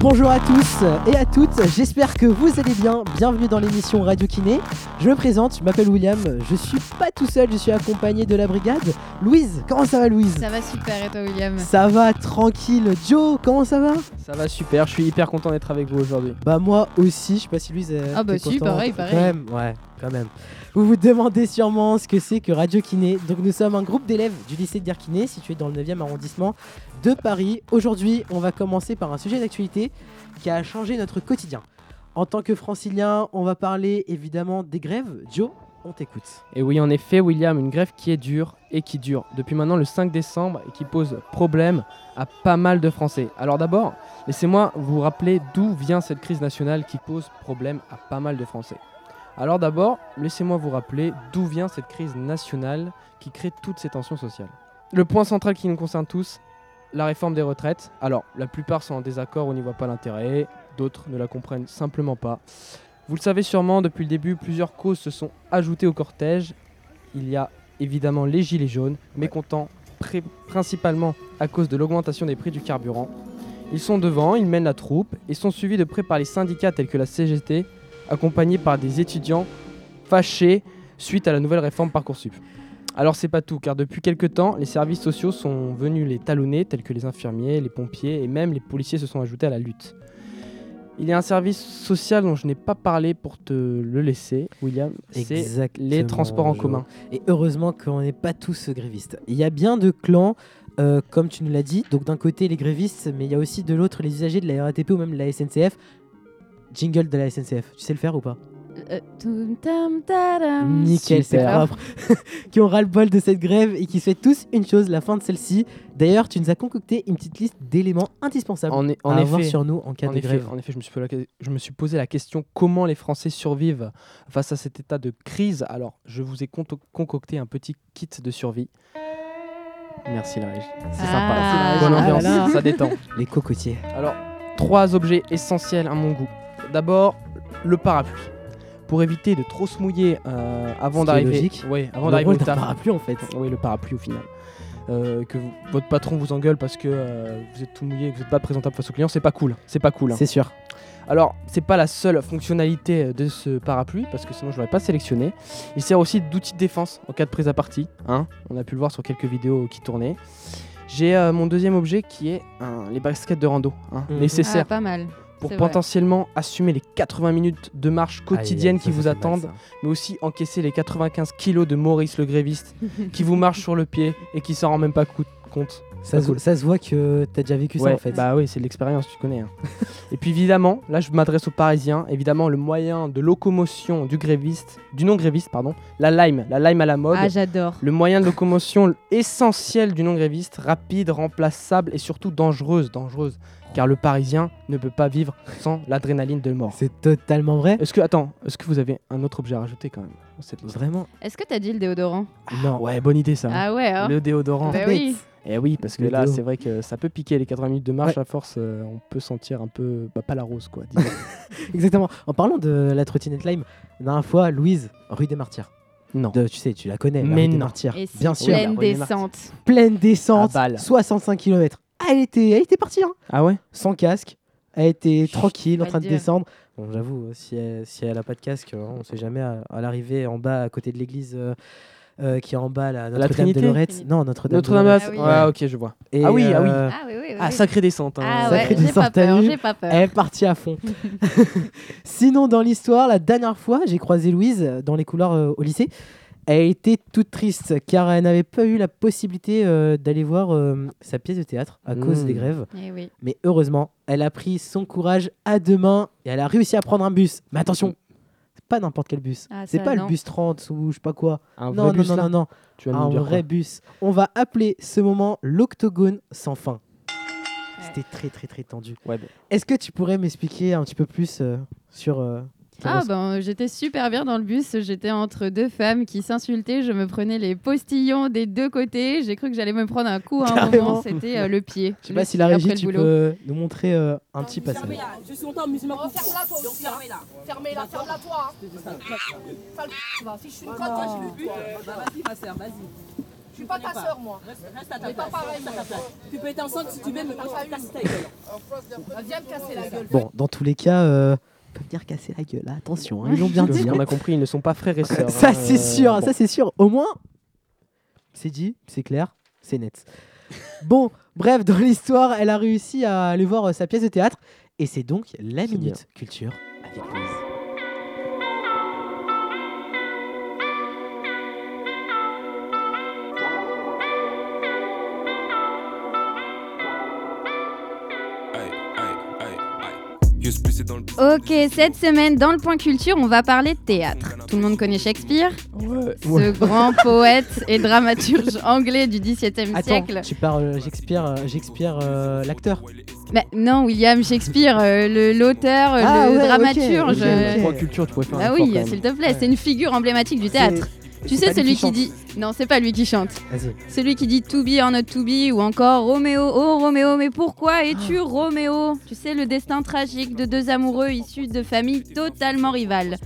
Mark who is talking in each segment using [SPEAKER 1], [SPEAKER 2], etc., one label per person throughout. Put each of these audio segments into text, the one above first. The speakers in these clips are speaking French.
[SPEAKER 1] Bonjour à tous et à toutes, j'espère que vous allez bien. Bienvenue dans l'émission Radio Kiné. Je me présente, je m'appelle William, je suis pas tout seul, je suis accompagné de la brigade. Louise, comment ça va Louise?
[SPEAKER 2] Ça va super et toi William?
[SPEAKER 1] Ça va tranquille. Joe, comment ça va?
[SPEAKER 3] Ça va super, je suis hyper content d'être avec vous aujourd'hui.
[SPEAKER 1] Bah moi aussi, je sais pas si Louise est
[SPEAKER 2] Ah bah si, pareil, pareil.
[SPEAKER 1] Quand même, ouais, quand même. Vous vous demandez sûrement ce que c'est que Radio Kiné. Donc nous sommes un groupe d'élèves du lycée de Dirkiné, situé dans le 9e arrondissement de Paris. Aujourd'hui, on va commencer par un sujet d'actualité qui a changé notre quotidien. En tant que francilien, on va parler évidemment des grèves. Joe, on t'écoute.
[SPEAKER 3] Et oui, en effet, William, une grève qui est dure et qui dure depuis maintenant le 5 décembre et qui pose problème à pas mal de Français. Alors d'abord, laissez-moi vous rappeler d'où vient cette crise nationale qui pose problème à pas mal de Français. Alors d'abord, laissez-moi vous rappeler d'où vient cette crise nationale qui crée toutes ces tensions sociales. Le point central qui nous concerne tous, la réforme des retraites. Alors, la plupart sont en désaccord ou n'y voient pas l'intérêt, d'autres ne la comprennent simplement pas. Vous le savez sûrement, depuis le début, plusieurs causes se sont ajoutées au cortège. Il y a évidemment les gilets jaunes, mécontents principalement à cause de l'augmentation des prix du carburant. Ils sont devant, ils mènent la troupe et sont suivis de près par les syndicats tels que la CGT, accompagnés par des étudiants fâchés suite à la nouvelle réforme Parcoursup. Alors c'est pas tout, car depuis quelques temps, les services sociaux sont venus les talonner, tels que les infirmiers, les pompiers et même les policiers se sont ajoutés à la lutte. Il y a un service social dont je n'ai pas parlé pour te le laisser, William. C'est les transports en commun.
[SPEAKER 1] Et heureusement qu'on n'est pas tous grévistes. Il y a bien de clans, euh, comme tu nous l'as dit. Donc d'un côté les grévistes, mais il y a aussi de l'autre les usagers de la RATP ou même de la SNCF. Jingle de la SNCF. Tu sais le faire ou pas?
[SPEAKER 2] Euh,
[SPEAKER 1] Nickel, c'est propre. qui ont ras le bol de cette grève et qui souhaitent tous une chose, la fin de celle-ci. D'ailleurs, tu nous as concocté une petite liste d'éléments indispensables
[SPEAKER 3] en,
[SPEAKER 1] à avoir sur nous en cas de grève.
[SPEAKER 3] En effet, je me, suis posé la, je me suis posé la question comment les Français survivent face à cet état de crise? Alors, je vous ai concocté un petit kit de survie. Merci la régie. C'est
[SPEAKER 2] ah,
[SPEAKER 3] sympa. Bonne ambiance, ça détend.
[SPEAKER 1] Les cocotiers.
[SPEAKER 3] Alors, trois objets essentiels à mon goût. D'abord, le parapluie pour éviter de trop se mouiller euh, avant d'arriver.
[SPEAKER 1] Oui,
[SPEAKER 3] avant d'arriver au
[SPEAKER 1] parapluie en fait.
[SPEAKER 3] Oui, le parapluie au final. Euh, que votre patron vous engueule parce que euh, vous êtes tout mouillé, que vous n'êtes pas présentable face au client, c'est pas cool. C'est pas cool. Hein.
[SPEAKER 1] C'est sûr.
[SPEAKER 3] Alors, c'est pas la seule fonctionnalité de ce parapluie, parce que sinon je l'aurais pas sélectionné. Il sert aussi d'outil de défense en cas de prise à partie. Hein On a pu le voir sur quelques vidéos qui tournaient. J'ai mon deuxième objet qui est les baskets de rando, hein, mhm. nécessaires.
[SPEAKER 2] Ah, pas mal
[SPEAKER 3] pour potentiellement assumer les 80 minutes de marche quotidienne qui vous attendent, mais aussi encaisser les 95 kilos de Maurice le gréviste qui vous marche sur le pied et qui s'en rend même pas compte.
[SPEAKER 1] Ça, se, voit que t'as déjà vécu ça en fait.
[SPEAKER 3] Bah oui, c'est de l'expérience, tu connais. Hein. et puis évidemment, là je m'adresse aux Parisiens, évidemment le moyen de locomotion du gréviste, du non gréviste pardon, la lime, la lime à la mode.
[SPEAKER 2] Ah j'adore.
[SPEAKER 3] Le moyen de locomotion essentiel du non gréviste, rapide, remplaçable et surtout dangereuse, dangereuse car le Parisien ne peut pas vivre sans l'adrénaline de mort.
[SPEAKER 1] C'est totalement vrai.
[SPEAKER 3] Est-ce que attends, est-ce que vous avez un autre objet à rajouter quand même
[SPEAKER 1] Vraiment?
[SPEAKER 2] Est-ce que tu as dit le déodorant?
[SPEAKER 3] Non. Ouais, bonne idée ça.
[SPEAKER 2] Ah ouais. Hein
[SPEAKER 3] le déodorant.
[SPEAKER 2] Bah oui.
[SPEAKER 3] Et eh oui, parce que là, c'est vrai que ça peut piquer les 80 minutes de marche. À force, euh, on peut sentir un peu, bah, pas la rose, quoi.
[SPEAKER 1] Exactement. En parlant de la trottinette Lime, la dernière fois, Louise, rue des Martyrs.
[SPEAKER 3] Non.
[SPEAKER 1] tu sais, tu la connais, Mais rue des Martyrs. Bien sûr.
[SPEAKER 2] Pleine descente.
[SPEAKER 1] Pleine descente. 65 km elle était, elle était partie. Hein.
[SPEAKER 3] Ah ouais?
[SPEAKER 1] Sans casque. Elle était tranquille, en train de descendre. Bon, j'avoue, si elle, si elle a pas de casque, hein, on sait jamais. À, l'arrivée en bas, à côté de l'église. Euh, euh, qui est en bas, la Notre-Dame de Lorette. Non, Notre-Dame
[SPEAKER 3] Notre
[SPEAKER 1] de
[SPEAKER 3] ah, oui. ah, ok, je vois. ah oui, ah oui.
[SPEAKER 2] Euh, ah, oui, oui,
[SPEAKER 3] ah sacrée descente. Hein.
[SPEAKER 2] Ah, ouais, descente. Pas peur, pas peur.
[SPEAKER 1] Elle est partie à fond. Sinon, dans l'histoire, la dernière fois, j'ai croisé Louise dans les couloirs au lycée. Elle était toute triste car elle n'avait pas eu la possibilité euh, d'aller voir euh, sa pièce de théâtre à cause des grèves.
[SPEAKER 2] Eh
[SPEAKER 1] Mais heureusement, elle a pris son courage à deux mains et elle a réussi à prendre un bus. Mais attention, pas n'importe quel bus.
[SPEAKER 2] Ah,
[SPEAKER 1] c'est pas le bus 30 ou je sais pas quoi.
[SPEAKER 3] Un
[SPEAKER 1] non,
[SPEAKER 3] vrai bus
[SPEAKER 1] non, non, non, Tu un vrai bus. On va appeler ce moment l'octogone sans fin. C'était très très très tendu.
[SPEAKER 3] Ouais,
[SPEAKER 1] Est-ce que tu pourrais m'expliquer un petit peu plus euh, sur
[SPEAKER 2] ah ben j'étais super bien dans le bus, j'étais entre deux femmes qui s'insultaient, je me prenais les postillons des deux côtés, j'ai cru que j'allais me prendre un coup à un moment, c'était euh, le pied.
[SPEAKER 1] Je sais pas si la régie tu peux nous montrer euh, un petit passage.
[SPEAKER 4] Je suis longtemps musulman. Oh, ferme-la toi aussi, fermez-la. Fermez-la, ferme-la toi. Hein. Si je suis une conne, moi j'ai le but. Vas-y ma sœur, vas-y. suis pas ta soeur, moi.
[SPEAKER 5] Reste, reste à
[SPEAKER 4] On
[SPEAKER 5] ta place.
[SPEAKER 4] pareil,
[SPEAKER 5] Reste à ta
[SPEAKER 4] moi.
[SPEAKER 5] place. Tu peux être enceinte si tu veux, mais
[SPEAKER 4] pas
[SPEAKER 5] ta gueule.
[SPEAKER 4] Bah, Viens me casser la gueule.
[SPEAKER 1] Bon, dans tous les cas, peut venir casser la gueule. Attention, hein, ils l'ont bien dit.
[SPEAKER 3] On a compris, ils ne sont pas frères et sœurs.
[SPEAKER 1] Ça
[SPEAKER 3] hein,
[SPEAKER 1] c'est
[SPEAKER 3] euh,
[SPEAKER 1] sûr,
[SPEAKER 3] bon.
[SPEAKER 1] ça c'est sûr. Au moins, c'est dit, c'est clair, c'est net. Bon, bref, dans l'histoire, elle a réussi à aller voir euh, sa pièce de théâtre. Et c'est donc la Minute Culture avec Louise.
[SPEAKER 2] Ok, cette semaine, dans le point culture, on va parler de théâtre. Tout le monde connaît Shakespeare,
[SPEAKER 3] Ouais,
[SPEAKER 2] ce
[SPEAKER 3] ouais.
[SPEAKER 2] grand poète et dramaturge anglais du XVIIe
[SPEAKER 1] Attends,
[SPEAKER 2] siècle.
[SPEAKER 1] tu parles Shakespeare, euh, Shakespeare euh, l'acteur
[SPEAKER 2] Mais non, William Shakespeare, euh, le- l'auteur, euh,
[SPEAKER 1] Ah
[SPEAKER 2] le
[SPEAKER 1] ouais,
[SPEAKER 2] dramaturge. euh.
[SPEAKER 3] Point culture, tu pourrais faire un
[SPEAKER 2] Ah oui, s'il te plaît,
[SPEAKER 1] Ouais.
[SPEAKER 2] c'est une figure emblématique du théâtre. Tu sais, celui qui dit. Non, c'est pas lui qui chante.
[SPEAKER 1] Vas-y.
[SPEAKER 2] Celui qui dit to be or not to be ou encore Roméo, oh Roméo, mais pourquoi es-tu
[SPEAKER 1] Ah.
[SPEAKER 2] Roméo? Tu sais, le destin tragique de deux amoureux issus de familles totalement rivales.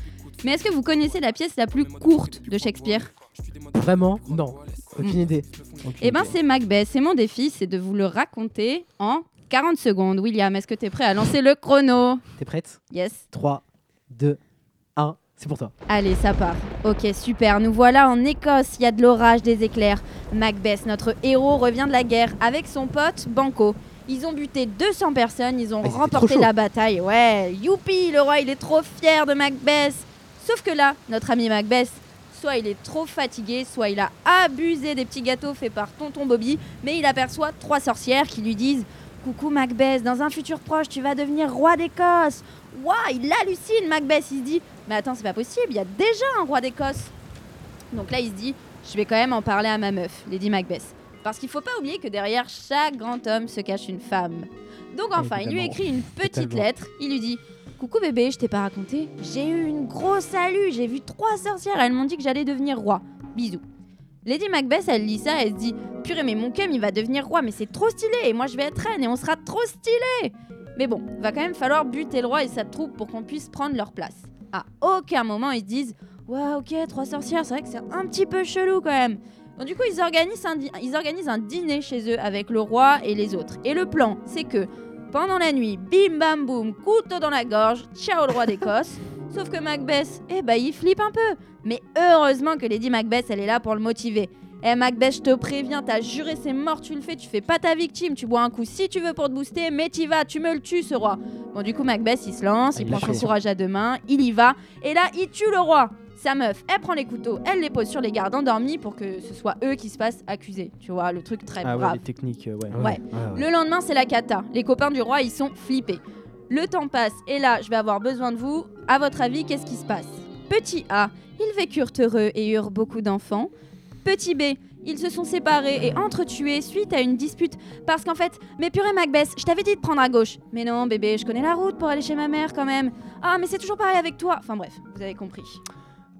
[SPEAKER 2] Mais est-ce que vous connaissez la pièce la plus courte de Shakespeare?
[SPEAKER 1] Vraiment? Non. Aucune
[SPEAKER 2] Mm.
[SPEAKER 1] idée.
[SPEAKER 2] Eh ben, c'est Macbeth. Et mon défi, c'est de vous le raconter en 40 secondes. William, est-ce que tu es prêt à lancer le chrono?
[SPEAKER 1] T'es prête?
[SPEAKER 2] Yes.
[SPEAKER 1] 3, 2, 1, c'est pour toi.
[SPEAKER 2] Allez, ça part. Ok, super. Nous voilà en Écosse. Il y a de l'orage, des éclairs. Macbeth, notre héros, revient de la guerre avec son pote Banco. Ils ont buté 200 personnes, ils ont
[SPEAKER 1] Ah,
[SPEAKER 2] remporté la bataille. Ouais, youpi, le roi, il est trop fier de Macbeth. Sauf que là, notre ami Macbeth, soit il est trop fatigué, soit il a abusé des petits gâteaux faits par tonton Bobby, mais il aperçoit trois sorcières qui lui disent Coucou Macbeth, dans un futur proche, tu vas devenir roi d'Écosse. Waouh, il hallucine Macbeth, il se dit Mais attends, c'est pas possible, il y a déjà un roi d'Écosse. Donc là, il se dit Je vais quand même en parler à ma meuf, Lady Macbeth. Parce qu'il faut pas oublier que derrière chaque grand homme se cache une femme. Donc enfin, il lui écrit une petite lettre. Il lui dit Coucou bébé, je t'ai pas raconté. J'ai eu une grosse salut. J'ai vu trois sorcières. Elles m'ont dit que j'allais devenir roi. Bisous. Lady Macbeth, elle lit ça. Elle se dit Purée, mais mon cum, il va devenir roi. Mais c'est trop stylé. Et moi, je vais être reine. Et on sera trop stylé. Mais bon, va quand même falloir buter le roi et sa troupe pour qu'on puisse prendre leur place. À aucun moment, ils se disent Ouais, ok, trois sorcières, c'est vrai que c'est un petit peu chelou quand même. Donc du coup, ils organisent, un di- ils organisent un dîner chez eux avec le roi et les autres. Et le plan, c'est que pendant la nuit, bim bam boum, couteau dans la gorge, ciao le roi d'Écosse. Sauf que Macbeth, eh bah il flippe un peu. Mais heureusement que Lady Macbeth, elle est là pour le motiver. Eh Macbeth, je te préviens, t'as juré, c'est mort, tu le fais, tu fais pas ta victime, tu bois un coup si tu veux pour te booster, mais t'y vas, tu me le tues ce roi. Bon du coup Macbeth, il se lance,
[SPEAKER 1] Ah,
[SPEAKER 2] il
[SPEAKER 1] il
[SPEAKER 2] prend son courage à deux mains, il y va, et là il tue le roi. Sa meuf, elle prend les couteaux, elle les pose sur les gardes endormis pour que ce soit eux qui se fassent accuser. Tu vois, le truc très
[SPEAKER 3] Ah ouais, les techniques, euh, ouais.
[SPEAKER 2] Ouais. Le lendemain, c'est la cata. Les copains du roi, ils sont flippés. Le temps passe et là, je vais avoir besoin de vous. À votre avis, qu'est-ce qui se passe? Petit A, ils vécurent heureux et eurent beaucoup d'enfants. Petit B, ils se sont séparés et entretués suite à une dispute. Parce qu'en fait, mais purée Macbeth, je t'avais dit de prendre à gauche. Mais non, bébé, je connais la route pour aller chez ma mère quand même. Ah, mais c'est toujours pareil avec toi. Enfin bref, vous avez compris.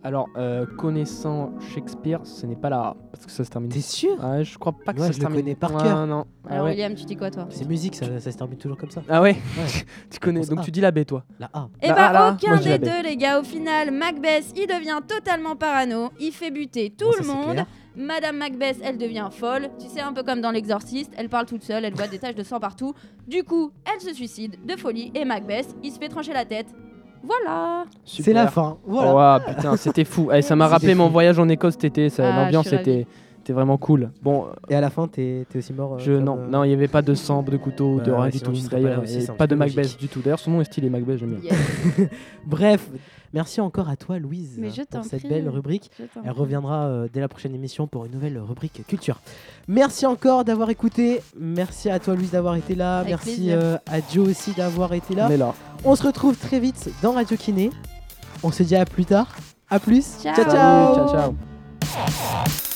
[SPEAKER 3] Alors, euh, connaissant Shakespeare, ce n'est pas là. Parce que ça se termine.
[SPEAKER 1] T'es sûr?
[SPEAKER 3] Ah, je crois pas que
[SPEAKER 1] Ouais,
[SPEAKER 3] ça
[SPEAKER 1] je
[SPEAKER 3] se
[SPEAKER 1] le
[SPEAKER 3] termine.
[SPEAKER 1] connais par
[SPEAKER 3] Ouais,
[SPEAKER 1] cœur.
[SPEAKER 3] non. Ah
[SPEAKER 2] Alors
[SPEAKER 3] ouais.
[SPEAKER 2] William, tu dis quoi toi?
[SPEAKER 1] C'est musique, ça, ça se termine toujours comme ça.
[SPEAKER 3] Ah ouais,
[SPEAKER 1] Ouais.
[SPEAKER 3] tu connais. Donc
[SPEAKER 1] A.
[SPEAKER 3] tu dis la B, toi.
[SPEAKER 1] La A.
[SPEAKER 2] Eh
[SPEAKER 3] Bah,
[SPEAKER 2] bah,
[SPEAKER 3] ah
[SPEAKER 2] aucun
[SPEAKER 3] moi,
[SPEAKER 2] des deux, les gars. Au final, Macbeth, il devient totalement parano. Il fait buter tout
[SPEAKER 1] Bon,
[SPEAKER 2] le monde. Madame Macbeth, elle devient folle. Tu sais, un peu comme dans L'Exorciste, elle parle toute seule, elle voit des taches de sang partout. Du coup, elle se suicide de folie et Macbeth, il se fait trancher la tête. Voilà.
[SPEAKER 1] C'est la fin. Voilà.
[SPEAKER 3] Oh, putain, c'était fou. Eh, ça m'a rappelé mon voyage en Écosse cet été. ça-
[SPEAKER 2] Ah,
[SPEAKER 3] L'ambiance
[SPEAKER 2] je suis
[SPEAKER 3] était, était vraiment cool. Bon,
[SPEAKER 1] Et à la fin, t'es t'es aussi mort. euh,
[SPEAKER 3] je, non,
[SPEAKER 1] euh,
[SPEAKER 3] non, il n'y avait pas de sang, de couteau, de
[SPEAKER 1] Ouais,
[SPEAKER 3] rien du tout.
[SPEAKER 1] pas
[SPEAKER 3] D'ailleurs, pas de Macbeth du tout. D'ailleurs, son nom est stylé, Macbeth, j'aime bien.
[SPEAKER 1] Bref, merci encore à toi, Louise,
[SPEAKER 2] Mais je t'en
[SPEAKER 1] pour cette
[SPEAKER 2] prie.
[SPEAKER 1] belle rubrique. Elle reviendra euh, dès la prochaine émission pour une nouvelle rubrique culture. Merci encore d'avoir écouté. Merci à toi, Louise, d'avoir été là.
[SPEAKER 2] Avec
[SPEAKER 1] Merci euh, à Joe aussi d'avoir été là.
[SPEAKER 3] On est là.
[SPEAKER 1] On se retrouve très vite dans Radio Kiné. On se dit à plus tard. À plus.
[SPEAKER 2] Ciao.
[SPEAKER 1] ciao.
[SPEAKER 3] ciao. ciao.